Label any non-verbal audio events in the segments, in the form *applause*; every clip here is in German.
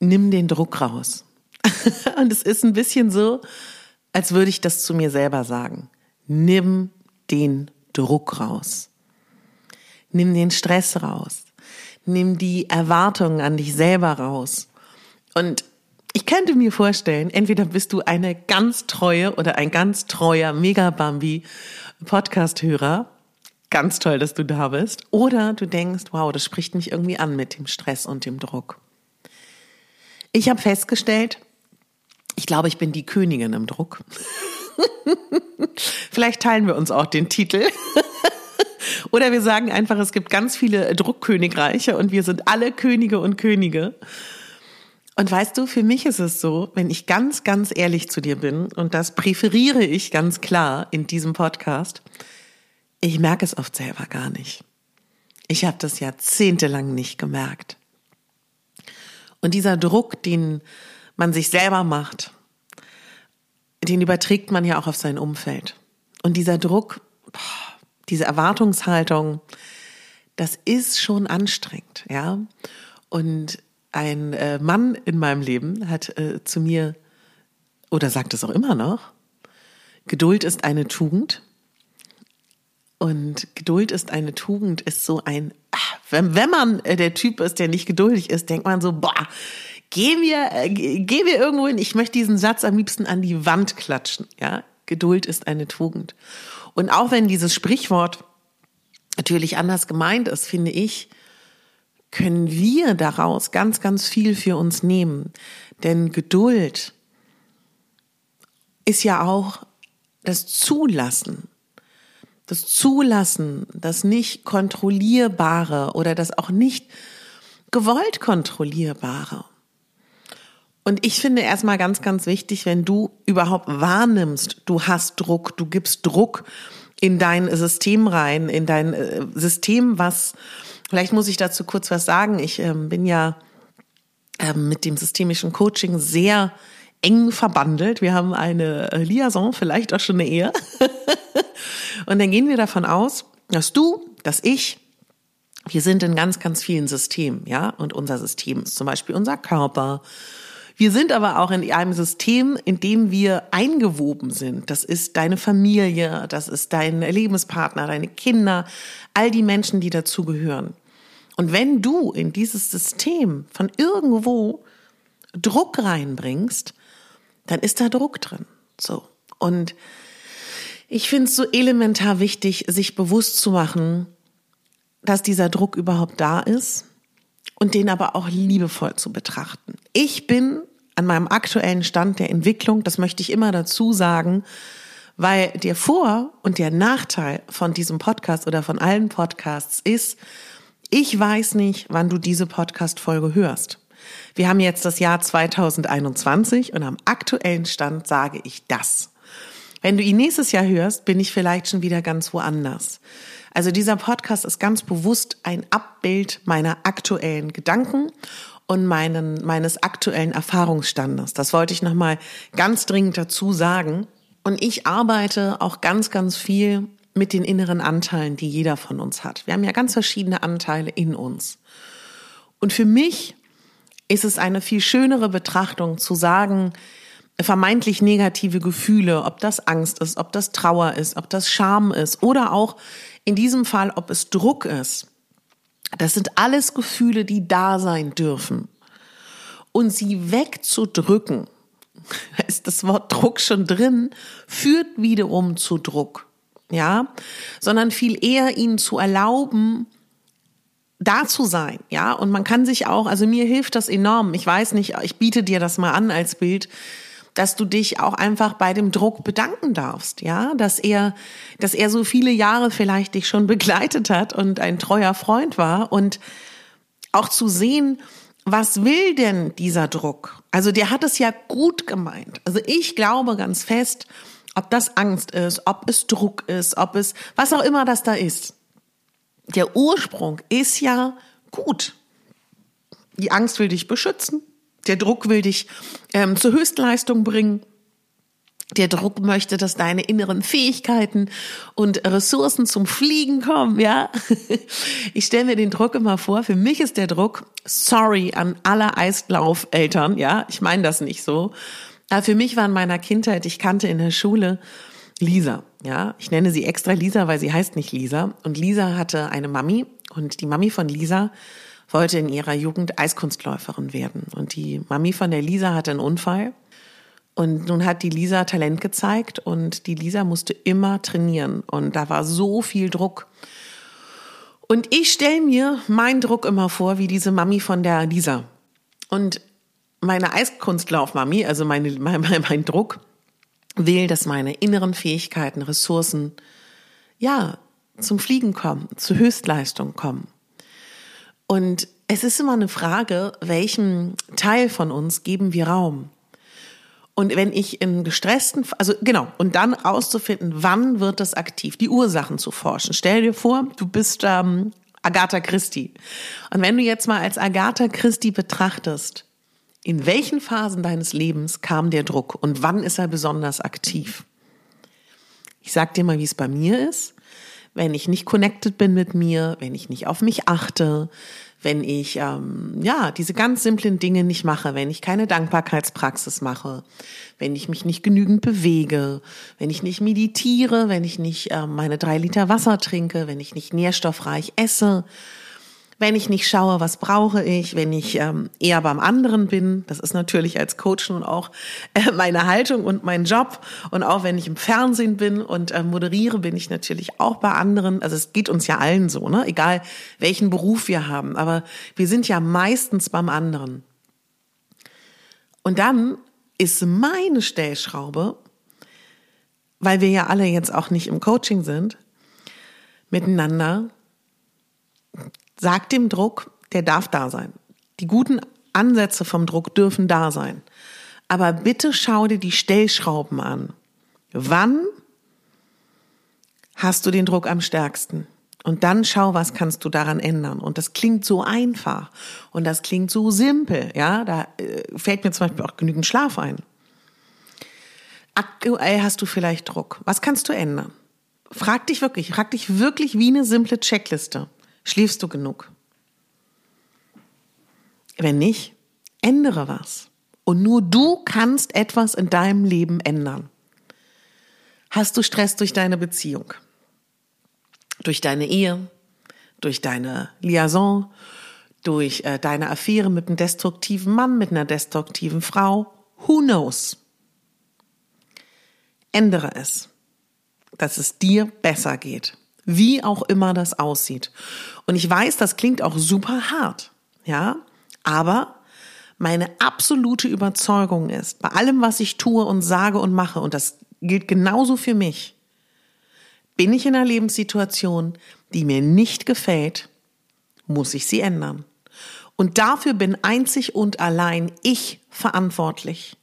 Nimm den Druck raus. *laughs* und es ist ein bisschen so, als würde ich das zu mir selber sagen. Nimm den Druck raus. Nimm den Stress raus. Nimm die Erwartungen an dich selber raus. Und ich könnte mir vorstellen, entweder bist du eine ganz treue oder ein ganz treuer Megabambi Podcast-Hörer. Ganz toll, dass du da bist. Oder du denkst, wow, das spricht mich irgendwie an mit dem Stress und dem Druck. Ich habe festgestellt, ich glaube, ich bin die Königin im Druck. *laughs* Vielleicht teilen wir uns auch den Titel. *laughs* Oder wir sagen einfach, es gibt ganz viele Druckkönigreiche und wir sind alle Könige und Könige. Und weißt du, für mich ist es so, wenn ich ganz, ganz ehrlich zu dir bin, und das präferiere ich ganz klar in diesem Podcast, ich merke es oft selber gar nicht. Ich habe das jahrzehntelang nicht gemerkt. Und dieser Druck, den man sich selber macht, den überträgt man ja auch auf sein Umfeld. Und dieser Druck, diese Erwartungshaltung, das ist schon anstrengend, ja. Und ein äh, Mann in meinem Leben hat äh, zu mir, oder sagt es auch immer noch, Geduld ist eine Tugend. Und Geduld ist eine Tugend, ist so ein, wenn, wenn man äh, der Typ ist, der nicht geduldig ist, denkt man so, boah, geh mir, äh, geh mir irgendwo hin. Ich möchte diesen Satz am liebsten an die Wand klatschen. Ja, Geduld ist eine Tugend. Und auch wenn dieses Sprichwort natürlich anders gemeint ist, finde ich, können wir daraus ganz, ganz viel für uns nehmen. Denn Geduld ist ja auch das Zulassen. Das Zulassen, das nicht kontrollierbare oder das auch nicht gewollt kontrollierbare. Und ich finde erstmal ganz, ganz wichtig, wenn du überhaupt wahrnimmst, du hast Druck, du gibst Druck in dein System rein, in dein äh, System, was Vielleicht muss ich dazu kurz was sagen. Ich ähm, bin ja ähm, mit dem systemischen Coaching sehr eng verbandelt. Wir haben eine äh, Liaison, vielleicht auch schon eine Ehe. *laughs* und dann gehen wir davon aus, dass du, dass ich, wir sind in ganz, ganz vielen Systemen, ja. Und unser System ist zum Beispiel unser Körper. Wir sind aber auch in einem System, in dem wir eingewoben sind. Das ist deine Familie, das ist dein Lebenspartner, deine Kinder, all die Menschen, die dazugehören. Und wenn du in dieses System von irgendwo Druck reinbringst, dann ist da Druck drin. So. Und ich finde es so elementar wichtig, sich bewusst zu machen, dass dieser Druck überhaupt da ist und den aber auch liebevoll zu betrachten. Ich bin an meinem aktuellen Stand der Entwicklung, das möchte ich immer dazu sagen, weil der Vor- und der Nachteil von diesem Podcast oder von allen Podcasts ist, ich weiß nicht, wann du diese Podcast-Folge hörst. Wir haben jetzt das Jahr 2021 und am aktuellen Stand sage ich das. Wenn du ihn nächstes Jahr hörst, bin ich vielleicht schon wieder ganz woanders. Also dieser Podcast ist ganz bewusst ein Abbild meiner aktuellen Gedanken und meinen, meines aktuellen Erfahrungsstandes. Das wollte ich nochmal ganz dringend dazu sagen. Und ich arbeite auch ganz, ganz viel mit den inneren Anteilen, die jeder von uns hat. Wir haben ja ganz verschiedene Anteile in uns. Und für mich ist es eine viel schönere Betrachtung zu sagen, vermeintlich negative Gefühle, ob das Angst ist, ob das Trauer ist, ob das Scham ist oder auch in diesem Fall, ob es Druck ist. Das sind alles Gefühle, die da sein dürfen. Und sie wegzudrücken, *laughs* ist das Wort Druck schon drin, führt wiederum zu Druck ja, sondern viel eher ihnen zu erlauben, da zu sein, ja, und man kann sich auch, also mir hilft das enorm. Ich weiß nicht, ich biete dir das mal an als Bild, dass du dich auch einfach bei dem Druck bedanken darfst, ja, dass er, dass er so viele Jahre vielleicht dich schon begleitet hat und ein treuer Freund war und auch zu sehen, was will denn dieser Druck? Also der hat es ja gut gemeint. Also ich glaube ganz fest, ob das Angst ist, ob es Druck ist, ob es was auch immer das da ist. Der Ursprung ist ja gut. Die Angst will dich beschützen, der Druck will dich ähm, zur Höchstleistung bringen. Der Druck möchte, dass deine inneren Fähigkeiten und Ressourcen zum Fliegen kommen, ja. *laughs* Ich stelle mir den Druck immer vor. Für mich ist der Druck, sorry an alle Eislaufeltern, ja. Ich meine das nicht so. Aber für mich war in meiner Kindheit, ich kannte in der Schule Lisa, ja. Ich nenne sie extra Lisa, weil sie heißt nicht Lisa. Und Lisa hatte eine Mami und die Mami von Lisa wollte in ihrer Jugend Eiskunstläuferin werden. Und die Mami von der Lisa hatte einen Unfall und nun hat die Lisa Talent gezeigt und die Lisa musste immer trainieren und da war so viel Druck. Und ich stelle mir meinen Druck immer vor, wie diese Mami von der Lisa. Und meine Eiskunstlaufmami, also meine, *laughs* mein, mein Druck, will, dass meine inneren Fähigkeiten, Ressourcen, ja, zum Fliegen kommen, zur Höchstleistung kommen. Und es ist immer eine Frage, welchem Teil von uns geben wir Raum? Und wenn ich in gestressten, also genau, und dann auszufinden, wann wird das aktiv, die Ursachen zu forschen. Stell dir vor, du bist ähm, Agatha Christie. Und wenn du jetzt mal als Agatha Christie betrachtest, in welchen Phasen deines Lebens kam der Druck und wann ist er besonders aktiv? Ich sag dir mal, wie es bei mir ist. Wenn ich nicht connected bin mit mir, wenn ich nicht auf mich achte, wenn ich ähm, ja diese ganz simplen Dinge nicht mache, wenn ich keine Dankbarkeitspraxis mache, wenn ich mich nicht genügend bewege, wenn ich nicht meditiere, wenn ich nicht äh, meine drei Liter Wasser trinke, wenn ich nicht nährstoffreich esse, wenn ich nicht schaue, was brauche ich, wenn ich ähm, eher beim anderen bin. Das ist natürlich als Coach nun auch äh, meine Haltung und mein Job. Und auch wenn ich im Fernsehen bin und äh, moderiere, bin ich natürlich auch bei anderen. Also es geht uns ja allen so, ne? Egal welchen Beruf wir haben. Aber wir sind ja meistens beim anderen. Und dann ist meine Stellschraube, weil wir ja alle jetzt auch nicht im Coaching sind, miteinander Sag dem Druck, der darf da sein. Die guten Ansätze vom Druck dürfen da sein. Aber bitte schau dir die Stellschrauben an. Wann hast du den Druck am stärksten? Und dann schau, was kannst du daran ändern. Und das klingt so einfach und das klingt so simpel. Ja, da äh, fällt mir zum Beispiel auch genügend Schlaf ein. Aktuell hast du vielleicht Druck. Was kannst du ändern? Frag dich wirklich, frag dich wirklich wie eine simple Checkliste. Schläfst du genug? Wenn nicht, ändere was. Und nur du kannst etwas in deinem Leben ändern. Hast du Stress durch deine Beziehung? Durch deine Ehe? Durch deine Liaison? Durch äh, deine Affäre mit einem destruktiven Mann, mit einer destruktiven Frau? Who knows? Ändere es, dass es dir besser geht. Wie auch immer das aussieht. Und ich weiß, das klingt auch super hart, ja, aber meine absolute Überzeugung ist, bei allem, was ich tue und sage und mache, und das gilt genauso für mich, bin ich in einer Lebenssituation, die mir nicht gefällt, muss ich sie ändern. Und dafür bin einzig und allein ich verantwortlich.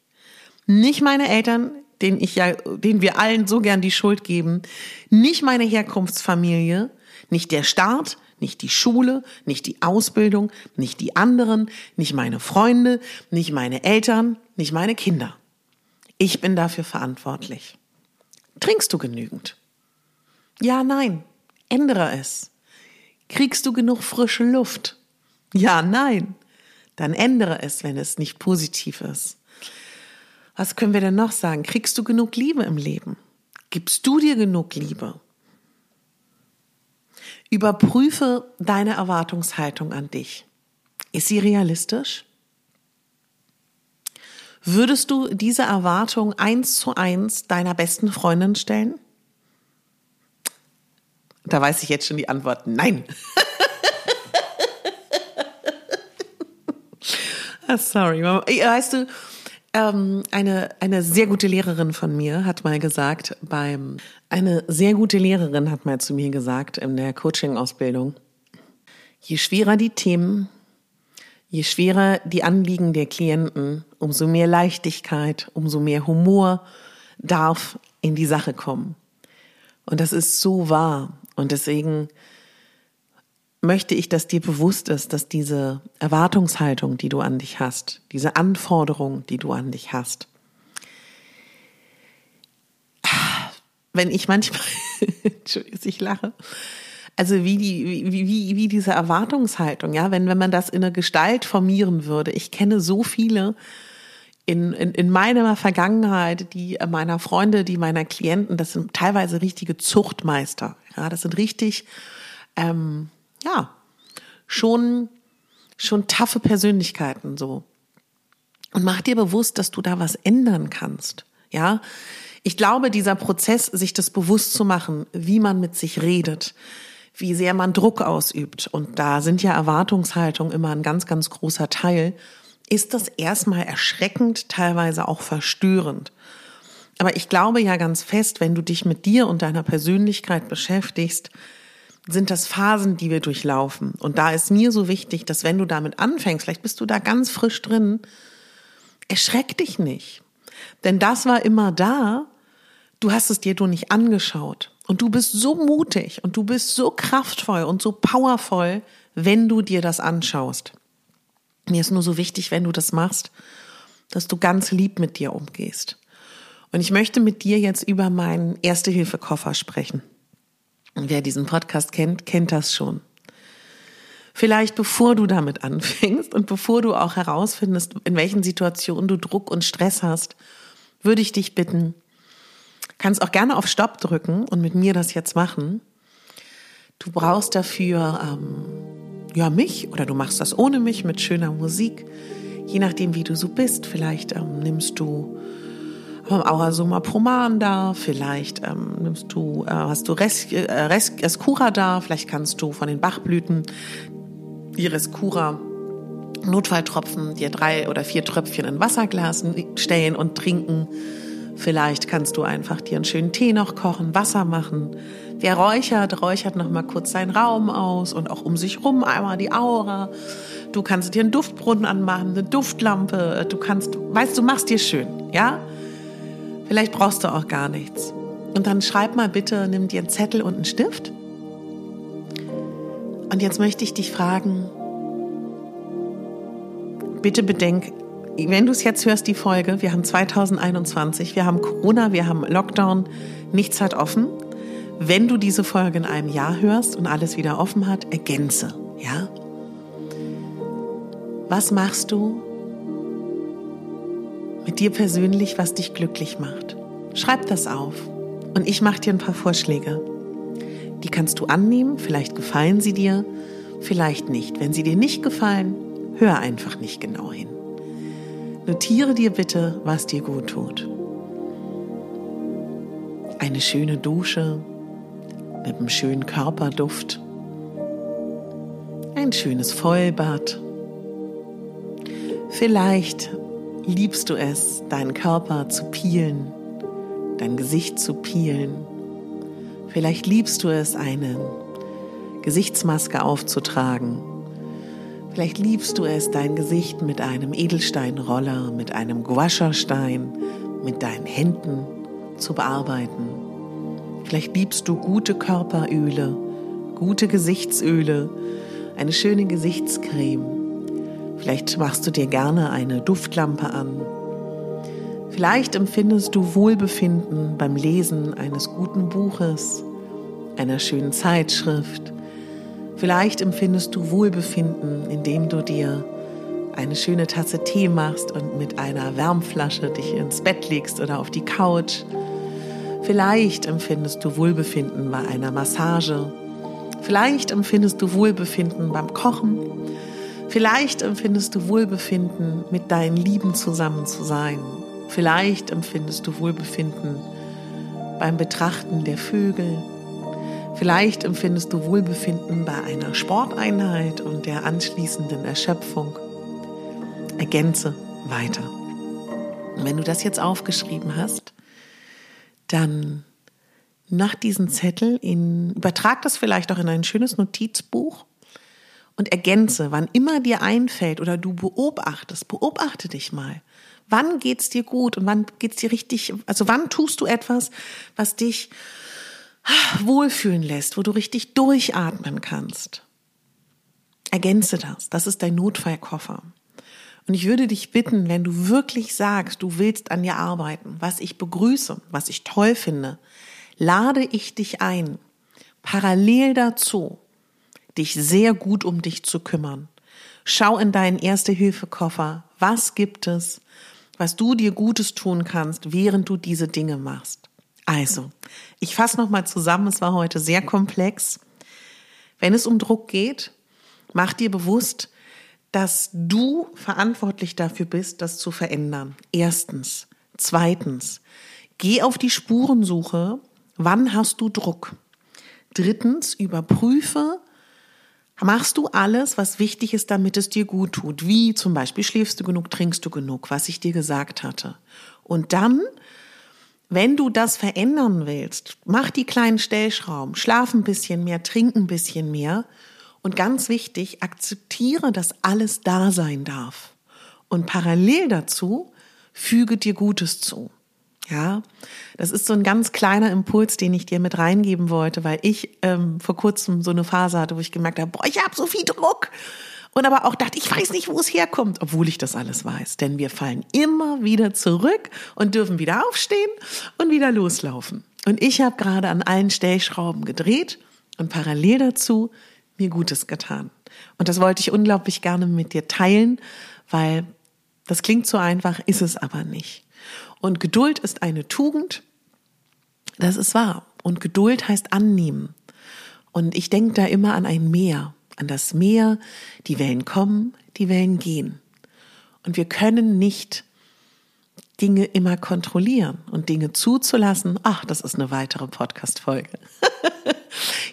Nicht meine Eltern, den ich ja, den wir allen so gern die Schuld geben, nicht meine Herkunftsfamilie, nicht der Staat, nicht die Schule, nicht die Ausbildung, nicht die anderen, nicht meine Freunde, nicht meine Eltern, nicht meine Kinder. Ich bin dafür verantwortlich. Trinkst du genügend? Ja, nein. Ändere es. Kriegst du genug frische Luft? Ja, nein. Dann ändere es, wenn es nicht positiv ist. Was können wir denn noch sagen? Kriegst du genug Liebe im Leben? Gibst du dir genug Liebe? Überprüfe deine Erwartungshaltung an dich. Ist sie realistisch? Würdest du diese Erwartung eins zu eins deiner besten Freundin stellen? Da weiß ich jetzt schon die Antwort, nein. *laughs* Ah, sorry. Weißt du, ähm, eine, eine sehr gute Lehrerin von mir hat mal gesagt, beim, eine sehr gute Lehrerin hat mal zu mir gesagt in der Coaching-Ausbildung, je schwerer die Themen, Je schwerer die Anliegen der Klienten, umso mehr Leichtigkeit, umso mehr Humor darf in die Sache kommen. Und das ist so wahr. Und deswegen möchte ich, dass dir bewusst ist, dass diese Erwartungshaltung, die du an dich hast, diese Anforderung, die du an dich hast, wenn ich manchmal, *laughs* Entschuldigung, ich lache, also wie die, wie, wie, wie diese Erwartungshaltung, ja, wenn, wenn man das in einer Gestalt formieren würde. Ich kenne so viele in, in, in meiner Vergangenheit, die meiner Freunde, die meiner Klienten, das sind teilweise richtige Zuchtmeister. Ja, das sind richtig, ähm, ja, schon, schon taffe Persönlichkeiten so. Und mach dir bewusst, dass du da was ändern kannst. Ja, ich glaube, dieser Prozess, sich das bewusst zu machen, wie man mit sich redet, wie sehr man Druck ausübt. Und da sind ja Erwartungshaltungen immer ein ganz, ganz großer Teil. Ist das erstmal erschreckend, teilweise auch verstörend. Aber ich glaube ja ganz fest, wenn du dich mit dir und deiner Persönlichkeit beschäftigst, sind das Phasen, die wir durchlaufen. Und da ist mir so wichtig, dass wenn du damit anfängst, vielleicht bist du da ganz frisch drin, erschreck dich nicht. Denn das war immer da, du hast es dir nur nicht angeschaut. Und du bist so mutig und du bist so kraftvoll und so powervoll, wenn du dir das anschaust. Mir ist nur so wichtig, wenn du das machst, dass du ganz lieb mit dir umgehst. Und ich möchte mit dir jetzt über meinen Erste-Hilfe-Koffer sprechen. Und wer diesen Podcast kennt, kennt das schon. Vielleicht bevor du damit *laughs* anfängst und bevor du auch herausfindest, in welchen Situationen du Druck und Stress hast, würde ich dich bitten, Kannst auch gerne auf Stopp drücken und mit mir das jetzt machen. Du brauchst dafür ähm, ja mich oder du machst das ohne mich mit schöner Musik, je nachdem wie du so bist. Vielleicht ähm, nimmst du ähm, Aurasoma Proman da, vielleicht ähm, nimmst du, äh, hast du Res, äh, Res, Rescura da, vielleicht kannst du von den Bachblüten die Rescura Notfalltropfen dir drei oder vier Tröpfchen in Wasserglas stellen und trinken. Vielleicht kannst du einfach dir einen schönen Tee noch kochen, Wasser machen. Wer räuchert, räuchert noch mal kurz seinen Raum aus und auch um sich rum einmal die Aura. Du kannst dir einen Duftbrunnen anmachen, eine Duftlampe. Du kannst, weißt du, machst dir schön, ja? Vielleicht brauchst du auch gar nichts. Und dann schreib mal bitte, nimm dir einen Zettel und einen Stift. Und jetzt möchte ich dich fragen, bitte bedenk, wenn du es jetzt hörst, die Folge, wir haben 2021, wir haben Corona, wir haben Lockdown, nichts hat offen. Wenn du diese Folge in einem Jahr hörst und alles wieder offen hat, ergänze, ja? Was machst du mit dir persönlich, was dich glücklich macht? Schreib das auf und ich mache dir ein paar Vorschläge. Die kannst du annehmen, vielleicht gefallen sie dir, vielleicht nicht. Wenn sie dir nicht gefallen, hör einfach nicht genau hin. Notiere dir bitte, was dir gut tut. Eine schöne Dusche mit einem schönen Körperduft. Ein schönes Vollbad. Vielleicht liebst du es, deinen Körper zu peelen, dein Gesicht zu peelen. Vielleicht liebst du es, eine Gesichtsmaske aufzutragen Vielleicht liebst du es, dein Gesicht mit einem Edelsteinroller, mit einem Guascherstein, mit deinen Händen zu bearbeiten. Vielleicht liebst du gute Körperöle, gute Gesichtsöle, eine schöne Gesichtscreme. Vielleicht machst du dir gerne eine Duftlampe an. Vielleicht empfindest du Wohlbefinden beim Lesen eines guten Buches, einer schönen Zeitschrift Vielleicht empfindest du Wohlbefinden, indem du dir eine schöne Tasse Tee machst und mit einer Wärmflasche dich ins Bett legst oder auf die Couch. Vielleicht empfindest du Wohlbefinden bei einer Massage. Vielleicht empfindest du Wohlbefinden beim Kochen. Vielleicht empfindest du Wohlbefinden, mit deinen Lieben zusammen zu sein. Vielleicht empfindest du Wohlbefinden beim Betrachten der Vögel. Vielleicht empfindest du Wohlbefinden bei einer Sporteinheit und der anschließenden Erschöpfung. Ergänze weiter. Und wenn du das jetzt aufgeschrieben hast, dann nach diesem Zettel in, übertrag das vielleicht auch in ein schönes Notizbuch und ergänze, wann immer dir einfällt oder du beobachtest, beobachte dich mal. Wann geht's dir gut und wann geht's dir richtig, also wann tust du etwas, was dich wohlfühlen lässt, wo du richtig durchatmen kannst. Ergänze das. Das ist dein Notfallkoffer. Und ich würde dich bitten, wenn du wirklich sagst, du willst an dir arbeiten, was ich begrüße, was ich toll finde, lade ich dich ein, parallel dazu, dich sehr gut um dich zu kümmern. Schau in deinen Erste-Hilfe-Koffer. Was gibt es, was du dir Gutes tun kannst, während du diese Dinge machst? Also, ich fasse nochmal zusammen. Es war heute sehr komplex. Wenn es um Druck geht, mach dir bewusst, dass du verantwortlich dafür bist, das zu verändern. Erstens. Zweitens. Geh auf die Spurensuche. Wann hast du Druck? Drittens. Überprüfe, machst du alles, was wichtig ist, damit es dir gut tut. Wie zum Beispiel schläfst du genug, trinkst du genug, was ich dir gesagt hatte. Und dann, wenn du das verändern willst, mach die kleinen Stellschrauben, schlaf ein bisschen mehr, trink ein bisschen mehr. Und ganz wichtig, akzeptiere, dass alles da sein darf. Und parallel dazu, füge dir Gutes zu. Ja, das ist so ein ganz kleiner Impuls, den ich dir mit reingeben wollte, weil ich ähm, vor kurzem so eine Phase hatte, wo ich gemerkt habe, boah, ich habe so viel Druck. Und aber auch dachte, ich weiß nicht, wo es herkommt, obwohl ich das alles weiß. Denn wir fallen immer wieder zurück und dürfen wieder aufstehen und wieder loslaufen. Und ich habe gerade an allen Stellschrauben gedreht und parallel dazu mir Gutes getan. Und das wollte ich unglaublich gerne mit dir teilen, weil das klingt so einfach, ist es aber nicht. Und Geduld ist eine Tugend, das ist wahr. Und Geduld heißt annehmen. Und ich denke da immer an ein Meer, an das Meer, die Wellen kommen, die Wellen gehen. Und wir können nicht Dinge immer kontrollieren und Dinge zuzulassen. Ach, das ist eine weitere Podcast-Folge. *laughs*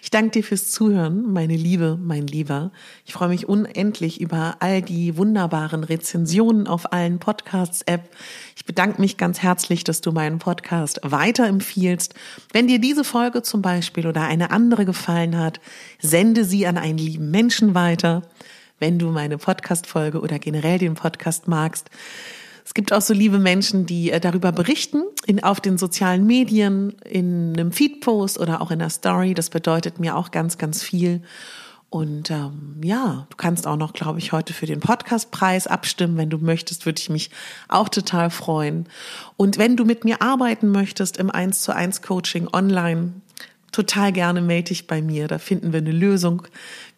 Ich danke dir fürs Zuhören, meine Liebe, mein Lieber. Ich freue mich unendlich über all die wunderbaren Rezensionen auf allen Podcasts-App. Ich bedanke mich ganz herzlich, dass du meinen Podcast weiterempfiehlst. Wenn dir diese Folge zum Beispiel oder eine andere gefallen hat, sende sie an einen lieben Menschen weiter. Wenn du meine Podcast-Folge oder generell den Podcast magst, es gibt auch so liebe Menschen, die äh, darüber berichten in, auf den sozialen Medien, in einem Feedpost oder auch in einer Story. Das bedeutet mir auch ganz, ganz viel. Und ähm, ja, du kannst auch noch, glaube ich, heute für den Podcastpreis abstimmen. Wenn du möchtest, würde ich mich auch total freuen. Und wenn du mit mir arbeiten möchtest im 1 zu 1 Coaching online, total gerne melde dich bei mir. Da finden wir eine Lösung,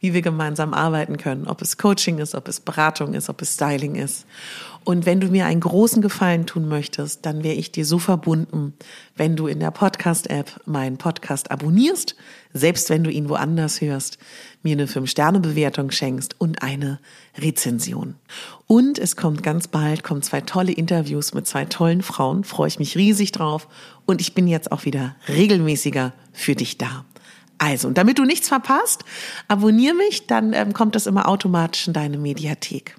wie wir gemeinsam arbeiten können. Ob es Coaching ist, ob es Beratung ist, ob es Styling ist. Und wenn du mir einen großen Gefallen tun möchtest, dann wäre ich dir so verbunden, wenn du in der Podcast-App meinen Podcast abonnierst, selbst wenn du ihn woanders hörst, mir eine 5-Sterne-Bewertung schenkst und eine Rezension. Und es kommt ganz bald, kommen zwei tolle Interviews mit zwei tollen Frauen, freue ich mich riesig drauf. Und ich bin jetzt auch wieder regelmäßiger für dich da. Also, und damit du nichts verpasst, abonniere mich, dann ähm, kommt das immer automatisch in deine Mediathek.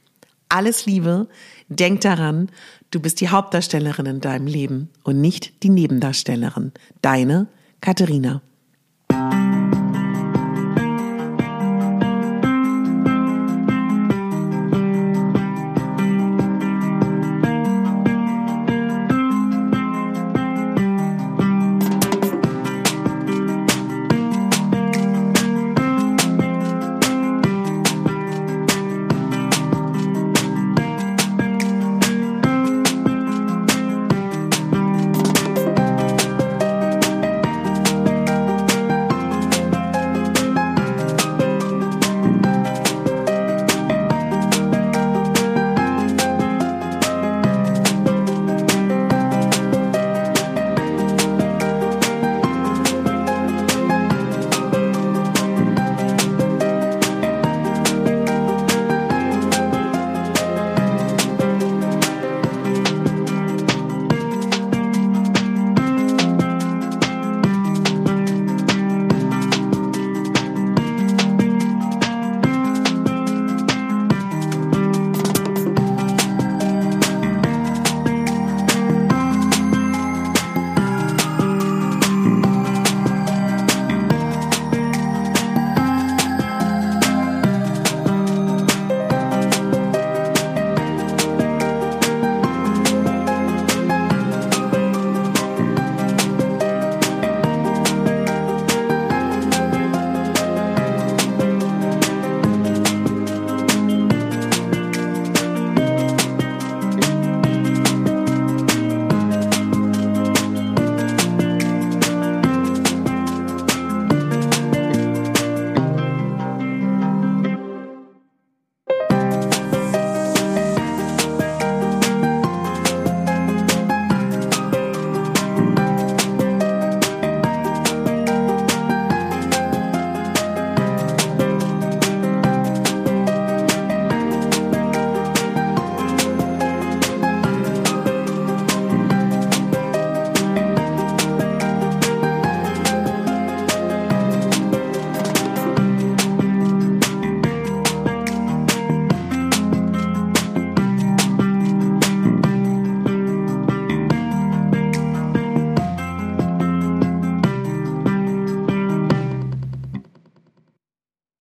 Alles Liebe, denk daran, du bist die Hauptdarstellerin in deinem Leben und nicht die Nebendarstellerin. Deine Katharina.